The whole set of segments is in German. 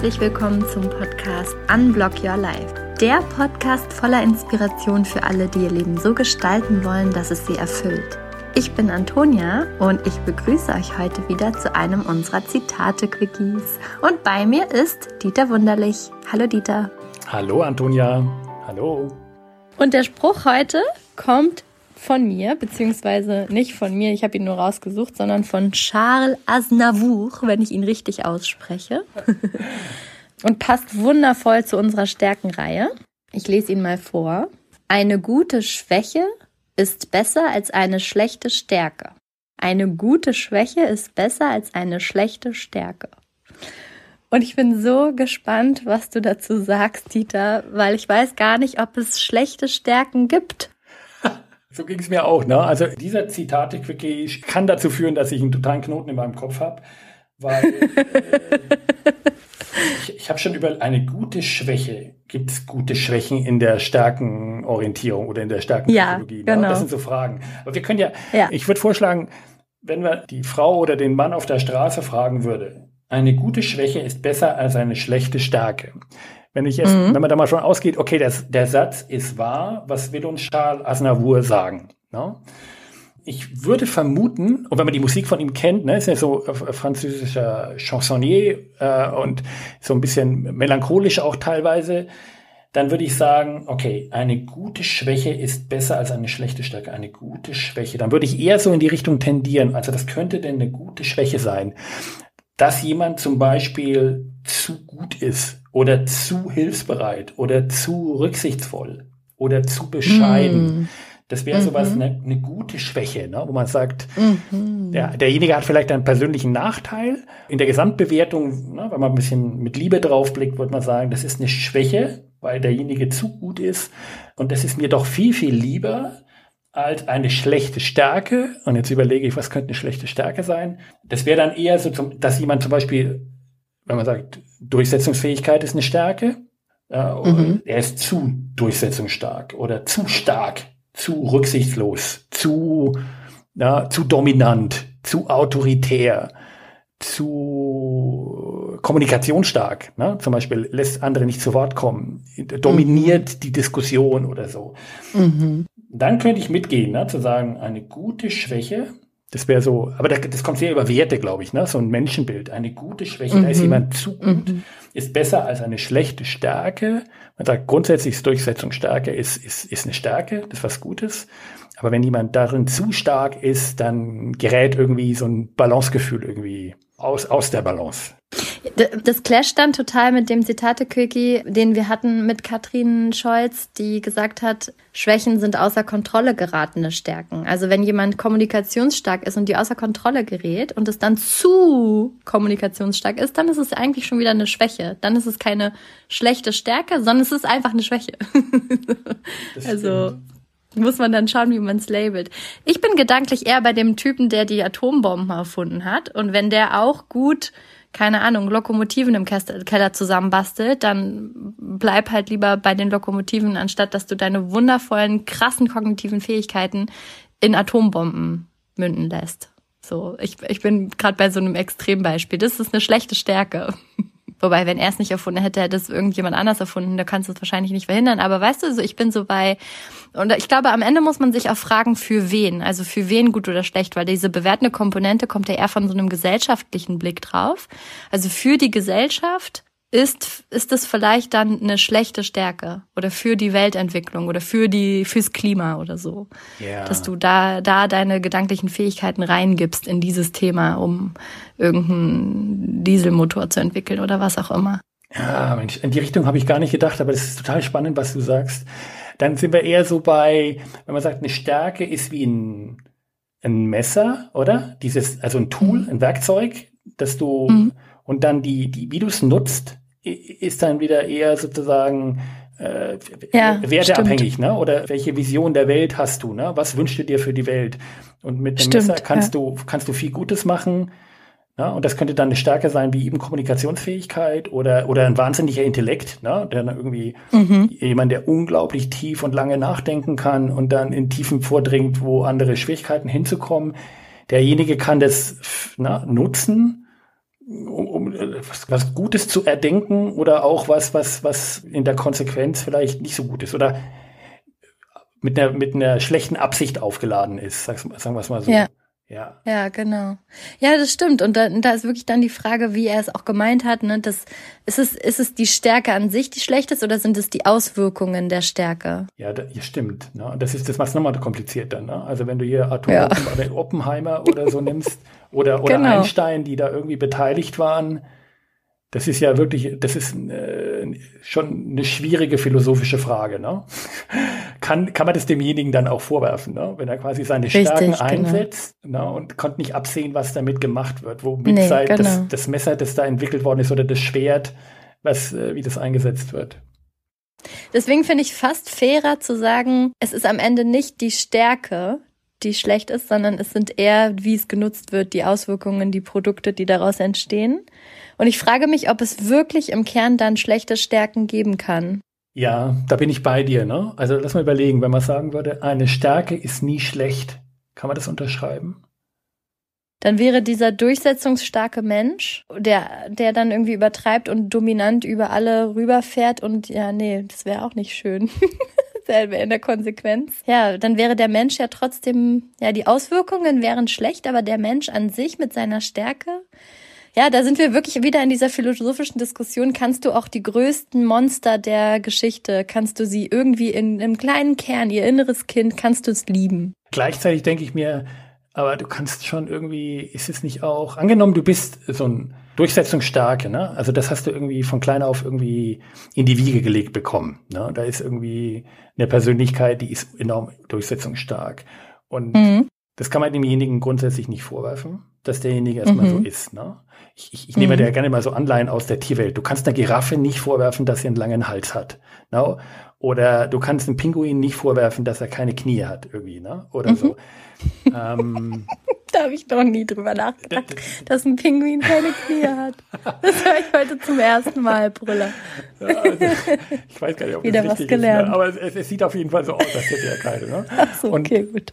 Herzlich willkommen zum Podcast Unblock Your Life. Der Podcast voller Inspiration für alle, die ihr Leben so gestalten wollen, dass es sie erfüllt. Ich bin Antonia und ich begrüße euch heute wieder zu einem unserer Zitate-Quickies. Und bei mir ist Dieter Wunderlich. Hallo Dieter. Hallo Antonia. Hallo. Und der Spruch heute kommt von mir, beziehungsweise nicht von mir, ich habe ihn nur rausgesucht, sondern von Charles Aznavour, wenn ich ihn richtig ausspreche. Und passt wundervoll zu unserer Stärkenreihe. Ich lese ihn mal vor. Eine gute Schwäche ist besser als eine schlechte Stärke. Eine gute Schwäche ist besser als eine schlechte Stärke. Und ich bin so gespannt, was du dazu sagst, Dieter, weil ich weiß gar nicht, ob es schlechte Stärken gibt. So ging es mir auch. Ne? Also dieser Zitate-Quickie kann dazu führen, dass ich einen totalen Knoten in meinem Kopf habe, weil äh, ich, ich habe schon über eine gute Schwäche. Gibt es gute Schwächen in der Stärkenorientierung oder in der Stärkenpsychologie? Ja, genau. Ne? Das sind so Fragen. Aber wir können ja, ja. ich würde vorschlagen, wenn wir die Frau oder den Mann auf der Straße fragen würde, eine gute Schwäche ist besser als eine schlechte Stärke. Wenn ich jetzt, mhm. wenn man da mal schon ausgeht, okay, das, der Satz ist wahr, was will uns Charles Aznavour sagen? No? Ne? Ich würde vermuten, und wenn man die Musik von ihm kennt, ne, ist ja so äh, französischer Chansonnier äh, und so ein bisschen melancholisch auch teilweise, dann würde ich sagen, okay, eine gute Schwäche ist besser als eine schlechte Stärke. Eine gute Schwäche. Dann würde ich eher so in die Richtung tendieren. Also das könnte denn eine gute Schwäche sein, dass jemand zum Beispiel zu gut ist oder zu hilfsbereit oder zu rücksichtsvoll oder zu bescheiden. Mm. Das wäre sowas, mhm. eine, eine gute Schwäche, ne? wo man sagt, mhm. der, derjenige hat vielleicht einen persönlichen Nachteil. In der Gesamtbewertung, ne, wenn man ein bisschen mit Liebe draufblickt, würde man sagen, das ist eine Schwäche, weil derjenige zu gut ist. Und das ist mir doch viel, viel lieber als eine schlechte Stärke. Und jetzt überlege ich, was könnte eine schlechte Stärke sein? Das wäre dann eher so, zum, dass jemand zum Beispiel wenn man sagt, Durchsetzungsfähigkeit ist eine Stärke, äh, mhm. er ist zu durchsetzungsstark oder zu stark, zu rücksichtslos, zu, ja, zu dominant, zu autoritär, zu kommunikationsstark. Ne? Zum Beispiel lässt andere nicht zu Wort kommen, dominiert mhm. die Diskussion oder so. Mhm. Dann könnte ich mitgehen, ne? zu sagen, eine gute Schwäche das wäre so, aber das, kommt sehr über Werte, glaube ich, ne? So ein Menschenbild. Eine gute Schwäche, mhm. da ist mhm. jemand zu gut, mhm. ist besser als eine schlechte Stärke. Man sagt grundsätzlich ist Durchsetzungsstärke ist, ist, ist eine Stärke, das ist was Gutes. Aber wenn jemand darin zu stark ist, dann gerät irgendwie so ein Balancegefühl irgendwie aus, aus der Balance. Das clasht dann total mit dem Zitate-Quickie, den wir hatten mit Katrin Scholz, die gesagt hat, Schwächen sind außer Kontrolle geratene Stärken. Also wenn jemand kommunikationsstark ist und die außer Kontrolle gerät und es dann zu kommunikationsstark ist, dann ist es eigentlich schon wieder eine Schwäche. Dann ist es keine schlechte Stärke, sondern es ist einfach eine Schwäche. also muss man dann schauen, wie man es labelt. Ich bin gedanklich eher bei dem Typen, der die Atombomben erfunden hat. Und wenn der auch gut, keine Ahnung, Lokomotiven im Keller zusammenbastelt, dann bleib halt lieber bei den Lokomotiven, anstatt dass du deine wundervollen, krassen kognitiven Fähigkeiten in Atombomben münden lässt. So, ich, ich bin gerade bei so einem Extrembeispiel. Das ist eine schlechte Stärke. Wobei, wenn er es nicht erfunden hätte, hätte es irgendjemand anders erfunden. Da kannst du es wahrscheinlich nicht verhindern. Aber weißt du, so ich bin so bei, und ich glaube, am Ende muss man sich auch fragen, für wen. Also für wen gut oder schlecht, weil diese bewertende Komponente kommt ja eher von so einem gesellschaftlichen Blick drauf. Also für die Gesellschaft ist, ist es vielleicht dann eine schlechte Stärke oder für die Weltentwicklung oder für die, fürs Klima oder so. Yeah. Dass du da, da deine gedanklichen Fähigkeiten reingibst in dieses Thema, um irgendeinen Dieselmotor zu entwickeln oder was auch immer. Ja, Mensch, in die Richtung habe ich gar nicht gedacht, aber das ist total spannend, was du sagst. Dann sind wir eher so bei, wenn man sagt, eine Stärke ist wie ein, ein Messer, oder? Dieses, also ein Tool, ein Werkzeug, dass du, mhm. und dann die, die, wie du es nutzt, ist dann wieder eher sozusagen äh, ja, werteabhängig, ne? Oder welche Vision der Welt hast du, ne? Was wünschst du dir für die Welt? Und mit dem stimmt, Messer kannst ja. du kannst du viel Gutes machen. Ne? Und das könnte dann eine Stärke sein wie eben Kommunikationsfähigkeit oder oder ein wahnsinniger Intellekt, ne? Der dann irgendwie mhm. jemand, der unglaublich tief und lange nachdenken kann und dann in Tiefen vordringt, wo andere Schwierigkeiten hinzukommen. Derjenige kann das na, nutzen um, um was, was Gutes zu erdenken oder auch was, was, was in der Konsequenz vielleicht nicht so gut ist oder mit einer, mit einer schlechten Absicht aufgeladen ist, sagen wir es mal so. Ja. Ja. ja, genau. Ja, das stimmt. Und da, da ist wirklich dann die Frage, wie er es auch gemeint hat. Ne? Das, ist, es, ist es die Stärke an sich, die schlecht ist, oder sind es die Auswirkungen der Stärke? Ja, das, ja stimmt. Ne? Das ist das macht nochmal kompliziert dann. Ne? Also wenn du hier Arthur ja. Oppenheimer oder so nimmst oder, oder genau. Einstein, die da irgendwie beteiligt waren, das ist ja wirklich, das ist äh, schon eine schwierige philosophische Frage. Ne? kann, kann man das demjenigen dann auch vorwerfen, ne? wenn er quasi seine Richtig, Stärken genau. einsetzt genau. ne? und konnte nicht absehen, was damit gemacht wird, womit nee, sei, genau. das, das Messer, das da entwickelt worden ist oder das Schwert, was, äh, wie das eingesetzt wird. Deswegen finde ich fast fairer zu sagen, es ist am Ende nicht die Stärke, die schlecht ist, sondern es sind eher, wie es genutzt wird, die Auswirkungen, die Produkte, die daraus entstehen. Und ich frage mich, ob es wirklich im Kern dann schlechte Stärken geben kann. Ja, da bin ich bei dir. Ne? Also lass mal überlegen, wenn man sagen würde, eine Stärke ist nie schlecht, kann man das unterschreiben? Dann wäre dieser durchsetzungsstarke Mensch, der, der dann irgendwie übertreibt und dominant über alle rüberfährt und ja, nee, das wäre auch nicht schön. Dasselbe in der Konsequenz. Ja, dann wäre der Mensch ja trotzdem, ja, die Auswirkungen wären schlecht, aber der Mensch an sich mit seiner Stärke, ja, da sind wir wirklich wieder in dieser philosophischen Diskussion. Kannst du auch die größten Monster der Geschichte, kannst du sie irgendwie in einem kleinen Kern, ihr inneres Kind, kannst du es lieben? Gleichzeitig denke ich mir, aber du kannst schon irgendwie, ist es nicht auch, angenommen, du bist so ein Durchsetzungsstarke, ne? Also das hast du irgendwie von klein auf irgendwie in die Wiege gelegt bekommen. Ne? Da ist irgendwie eine Persönlichkeit, die ist enorm durchsetzungsstark. Und mhm. das kann man demjenigen grundsätzlich nicht vorwerfen, dass derjenige erstmal mhm. so ist. Ne? ich, ich, ich nehme mhm. da gerne mal so Anleihen aus der Tierwelt. Du kannst einer Giraffe nicht vorwerfen, dass sie einen langen Hals hat. No? Oder du kannst einem Pinguin nicht vorwerfen, dass er keine Knie hat, irgendwie, ne? Oder mhm. so. ähm, da habe ich noch nie drüber nachgedacht, dass ein Pinguin keine Knie hat. Das höre ich heute zum ersten Mal, Brüller. Ja, also, ich weiß gar nicht, ob Wieder das richtig was gelernt. ist. Ne? Aber es, es, sieht auf jeden Fall so aus, als hätte er keine. Ne? Ach so, okay, Und, gut.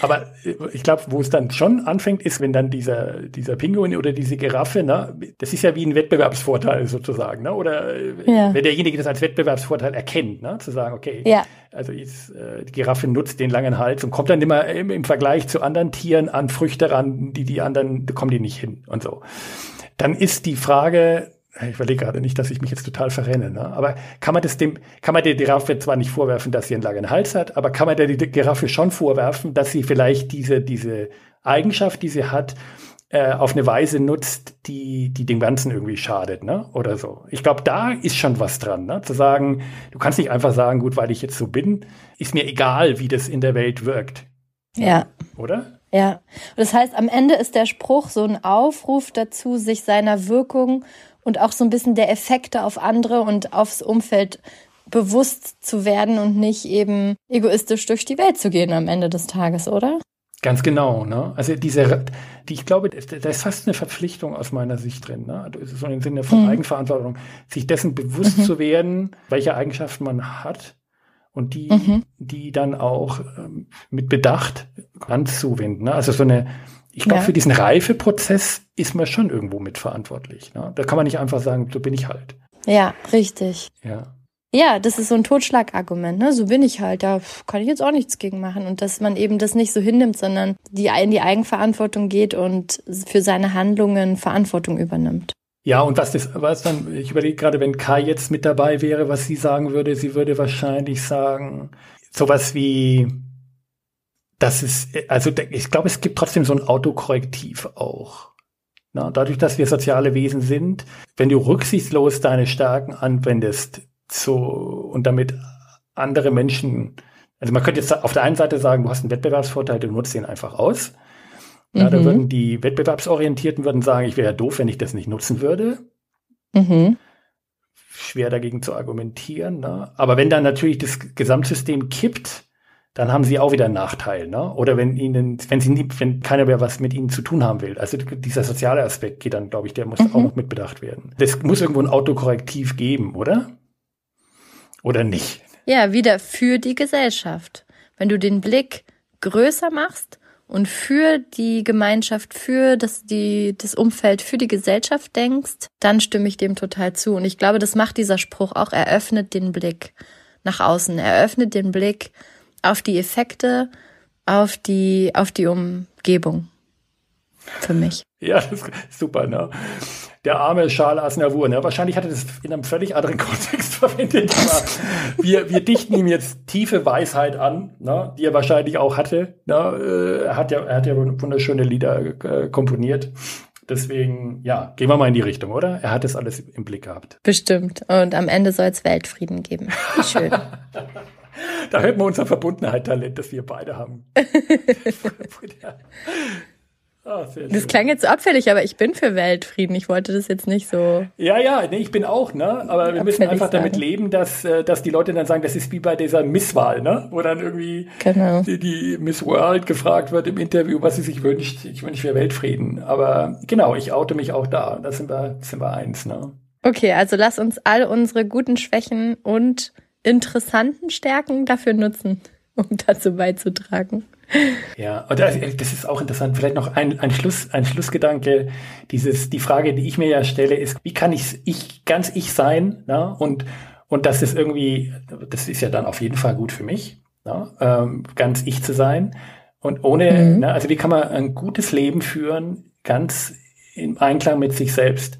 Aber ich glaube, wo es dann schon anfängt, ist, wenn dann dieser, dieser Pinguin oder diese Giraffe, ne, das ist ja wie ein Wettbewerbsvorteil sozusagen, ne? Oder äh, ja. wenn derjenige das als Wettbewerbsvorteil erkennt, ne? Zu sagen, okay, ja. also jetzt, äh, die Giraffe nutzt den langen Hals und kommt dann immer im, im Vergleich zu anderen Tieren an Früchte ran, die die anderen, da kommen die nicht hin und so. Dann ist die Frage, ich überlege gerade nicht, dass ich mich jetzt total verrenne, ne? aber kann man das dem, kann man der Giraffe zwar nicht vorwerfen, dass sie einen langen Hals hat, aber kann man der Giraffe schon vorwerfen, dass sie vielleicht diese, diese Eigenschaft, die sie hat, äh, auf eine Weise nutzt, die, die dem Ganzen irgendwie schadet, ne? Oder so. Ich glaube, da ist schon was dran, ne? Zu sagen, du kannst nicht einfach sagen, gut, weil ich jetzt so bin, ist mir egal, wie das in der Welt wirkt. Ja. Oder? Ja. Und das heißt, am Ende ist der Spruch so ein Aufruf dazu, sich seiner Wirkung und auch so ein bisschen der Effekte auf andere und aufs Umfeld bewusst zu werden und nicht eben egoistisch durch die Welt zu gehen am Ende des Tages, oder? Ganz genau, ne? Also diese, die, ich glaube, da ist fast eine Verpflichtung aus meiner Sicht drin, ne? Also so im Sinne von mhm. Eigenverantwortung, sich dessen bewusst mhm. zu werden, welche Eigenschaften man hat und die, mhm. die dann auch ähm, mit Bedacht anzuwenden. Ne? Also so eine, ich glaube, ja. für diesen Reifeprozess ist man schon irgendwo mitverantwortlich. Ne? Da kann man nicht einfach sagen, so bin ich halt. Ja, richtig. Ja. Ja, das ist so ein Totschlagargument, ne? So bin ich halt, da kann ich jetzt auch nichts gegen machen. Und dass man eben das nicht so hinnimmt, sondern die in die Eigenverantwortung geht und für seine Handlungen Verantwortung übernimmt. Ja, und was das, was dann, ich überlege gerade, wenn Kai jetzt mit dabei wäre, was sie sagen würde, sie würde wahrscheinlich sagen, sowas wie, das ist, also ich glaube, es gibt trotzdem so ein Autokorrektiv auch. Na, dadurch, dass wir soziale Wesen sind, wenn du rücksichtslos deine Stärken anwendest zu, und damit andere Menschen, also man könnte jetzt auf der einen Seite sagen, du hast einen Wettbewerbsvorteil, du nutzt ihn einfach aus. Ja, mhm. Da würden die Wettbewerbsorientierten würden sagen, ich wäre ja doof, wenn ich das nicht nutzen würde. Mhm. Schwer dagegen zu argumentieren. Ne? Aber wenn dann natürlich das Gesamtsystem kippt, dann haben sie auch wieder einen Nachteil, ne? Oder wenn ihnen, wenn sie nie, wenn keiner mehr was mit ihnen zu tun haben will. Also dieser soziale Aspekt geht dann, glaube ich, der muss mhm. auch noch mitbedacht werden. Es muss irgendwo ein Autokorrektiv geben, oder? Oder nicht? Ja, wieder für die Gesellschaft. Wenn du den Blick größer machst und für die Gemeinschaft, für das, die, das Umfeld, für die Gesellschaft denkst, dann stimme ich dem total zu. Und ich glaube, das macht dieser Spruch auch, eröffnet den Blick nach außen, eröffnet den Blick auf die Effekte, auf die, auf die Umgebung. Für mich. Ja, das ist super, ne? Der arme Charles Aznavour, ne? Wahrscheinlich hat er das in einem völlig anderen Kontext verwendet, aber wir, wir dichten ihm jetzt tiefe Weisheit an, ne? die er wahrscheinlich auch hatte. Ne? Er hat ja, er hat ja wunderschöne Lieder äh, komponiert. Deswegen, ja, gehen wir mal in die Richtung, oder? Er hat das alles im Blick gehabt. Bestimmt. Und am Ende soll es Weltfrieden geben. Wie schön. da hört man unser Verbundenheit-Talent, das wir beide haben. Oh, das klang jetzt so abfällig, aber ich bin für Weltfrieden. Ich wollte das jetzt nicht so. Ja, ja, nee, ich bin auch, ne? Aber wir müssen einfach sagen. damit leben, dass, äh, dass die Leute dann sagen, das ist wie bei dieser Misswahl, ne? Wo dann irgendwie genau. die, die Miss World gefragt wird im Interview, was sie sich wünscht. Ich wünsche mir Weltfrieden. Aber genau, ich oute mich auch da. Da sind wir, sind wir eins, ne? Okay, also lass uns all unsere guten Schwächen und interessanten Stärken dafür nutzen, um dazu beizutragen. Ja, und das, das ist auch interessant. Vielleicht noch ein, ein, Schluss, ein Schlussgedanke. Dieses, die Frage, die ich mir ja stelle, ist, wie kann ich, ich ganz ich sein? Na? Und, und das ist irgendwie, das ist ja dann auf jeden Fall gut für mich, na? Ähm, ganz ich zu sein. Und ohne, mhm. na, also wie kann man ein gutes Leben führen, ganz im Einklang mit sich selbst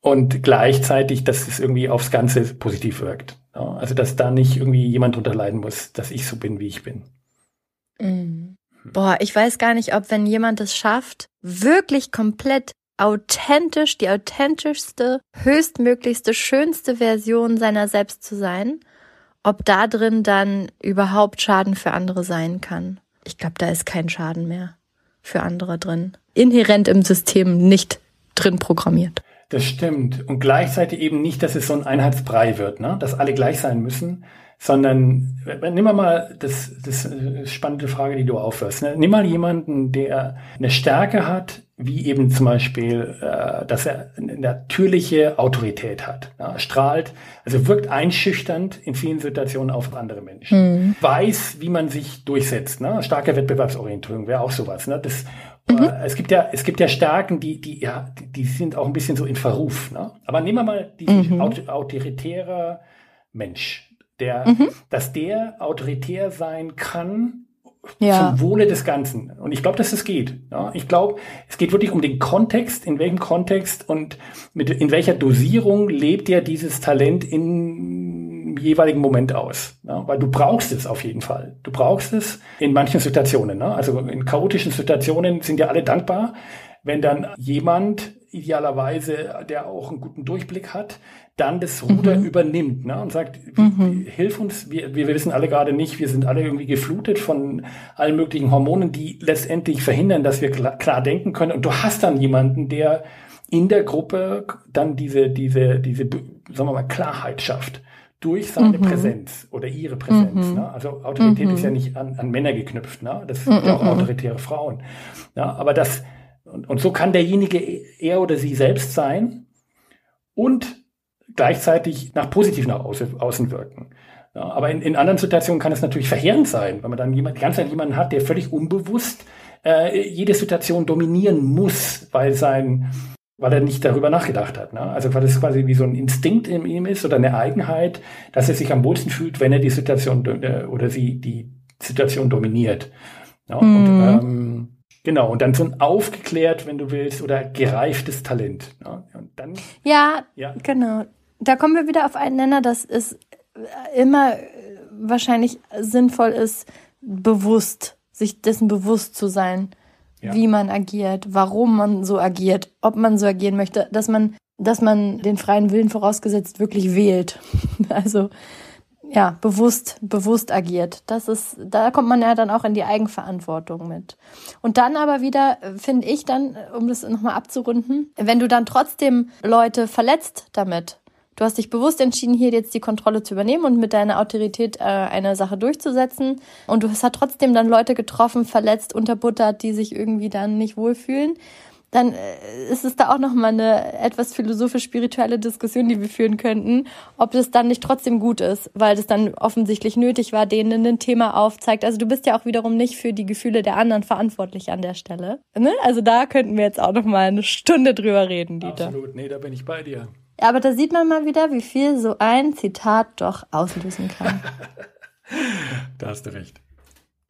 und gleichzeitig, dass es irgendwie aufs Ganze positiv wirkt. Na? Also dass da nicht irgendwie jemand drunter leiden muss, dass ich so bin, wie ich bin. Mhm. Boah, ich weiß gar nicht, ob wenn jemand es schafft, wirklich komplett authentisch, die authentischste, höchstmöglichste, schönste Version seiner selbst zu sein, ob da drin dann überhaupt Schaden für andere sein kann. Ich glaube, da ist kein Schaden mehr für andere drin. Inhärent im System nicht drin programmiert. Das stimmt. Und gleichzeitig eben nicht, dass es so ein Einheitsbrei wird, ne? dass alle gleich sein müssen, sondern nimm mal das, das äh, spannende Frage, die du aufhörst. Ne? Nimm mal jemanden, der eine Stärke hat, wie eben zum Beispiel, äh, dass er eine natürliche Autorität hat, ja, strahlt, also wirkt einschüchternd in vielen Situationen auf andere Menschen, mhm. weiß, wie man sich durchsetzt, ne? starke Wettbewerbsorientierung wäre auch sowas. Ne? Das, mhm. äh, es gibt ja, es gibt ja Stärken, die, die, ja, die, die sind auch ein bisschen so in Verruf. Ne? Aber nehmen wir mal diesen mhm. autoritärer Mensch, der, mhm. dass der autoritär sein kann ja. zum Wohle des Ganzen. Und ich glaube, dass es geht. Ja, ich glaube, es geht wirklich um den Kontext, in welchem Kontext und mit, in welcher Dosierung lebt er dieses Talent im jeweiligen Moment aus. Ja, weil du brauchst es auf jeden Fall. Du brauchst es in manchen Situationen. Ne? Also in chaotischen Situationen sind ja alle dankbar, wenn dann jemand idealerweise, der auch einen guten Durchblick hat, dann das Ruder mhm. übernimmt ne, und sagt, mhm. hilf uns, wir, wir wissen alle gerade nicht, wir sind alle irgendwie geflutet von allen möglichen Hormonen, die letztendlich verhindern, dass wir klar, klar denken können. Und du hast dann jemanden, der in der Gruppe dann diese, diese, diese, sagen wir mal, Klarheit schafft durch seine mhm. Präsenz oder ihre Präsenz. Mhm. Ne? Also Autorität mhm. ist ja nicht an, an Männer geknüpft, ne? das sind ja auch mhm. autoritäre Frauen. Ja, aber das, und, und so kann derjenige er oder sie selbst sein und gleichzeitig nach positiv nach außen wirken. Ja, aber in, in anderen Situationen kann es natürlich verheerend sein, wenn man dann jemand, ganz jemanden hat, der völlig unbewusst äh, jede Situation dominieren muss, weil sein, weil er nicht darüber nachgedacht hat. Ne? Also weil es quasi wie so ein Instinkt in ihm ist oder eine Eigenheit, dass er sich am wohlsten fühlt, wenn er die Situation äh, oder sie die Situation dominiert. Ja, mhm. und, ähm, Genau, und dann so ein aufgeklärt, wenn du willst, oder gereiftes Talent. Ja, und dann, ja, ja, genau da kommen wir wieder auf einen Nenner, dass es immer wahrscheinlich sinnvoll ist, bewusst, sich dessen bewusst zu sein, ja. wie man agiert, warum man so agiert, ob man so agieren möchte, dass man, dass man den freien Willen vorausgesetzt wirklich wählt. Also ja, bewusst, bewusst agiert. Das ist, da kommt man ja dann auch in die Eigenverantwortung mit. Und dann aber wieder, finde ich dann, um das nochmal abzurunden, wenn du dann trotzdem Leute verletzt damit, Du hast dich bewusst entschieden, hier jetzt die Kontrolle zu übernehmen und mit deiner Autorität äh, eine Sache durchzusetzen. Und du hast trotzdem dann Leute getroffen, verletzt, unterbuttert, die sich irgendwie dann nicht wohlfühlen. Dann äh, ist es da auch nochmal eine etwas philosophisch-spirituelle Diskussion, die wir führen könnten, ob das dann nicht trotzdem gut ist, weil das dann offensichtlich nötig war, denen ein Thema aufzeigt. Also du bist ja auch wiederum nicht für die Gefühle der anderen verantwortlich an der Stelle. Ne? Also da könnten wir jetzt auch nochmal eine Stunde drüber reden, Dieter. Absolut, nee, da bin ich bei dir. Aber da sieht man mal wieder, wie viel so ein Zitat doch auslösen kann. da hast du recht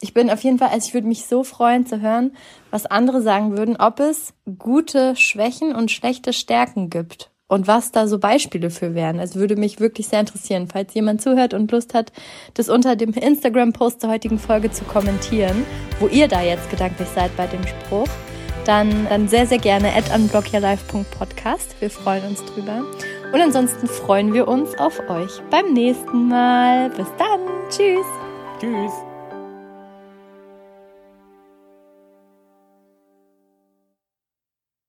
ich bin auf jeden Fall, also ich würde mich so freuen zu hören, was andere sagen würden, ob es gute Schwächen und schlechte Stärken gibt und was da so Beispiele für wären. Also würde mich wirklich sehr interessieren, falls jemand zuhört und Lust hat, das unter dem Instagram-Post der heutigen Folge zu kommentieren, wo ihr da jetzt gedanklich seid bei dem Spruch, dann, dann sehr, sehr gerne at unblockyourlife.podcast. Wir freuen uns drüber. Und ansonsten freuen wir uns auf euch beim nächsten Mal. Bis dann. Tschüss. Tschüss.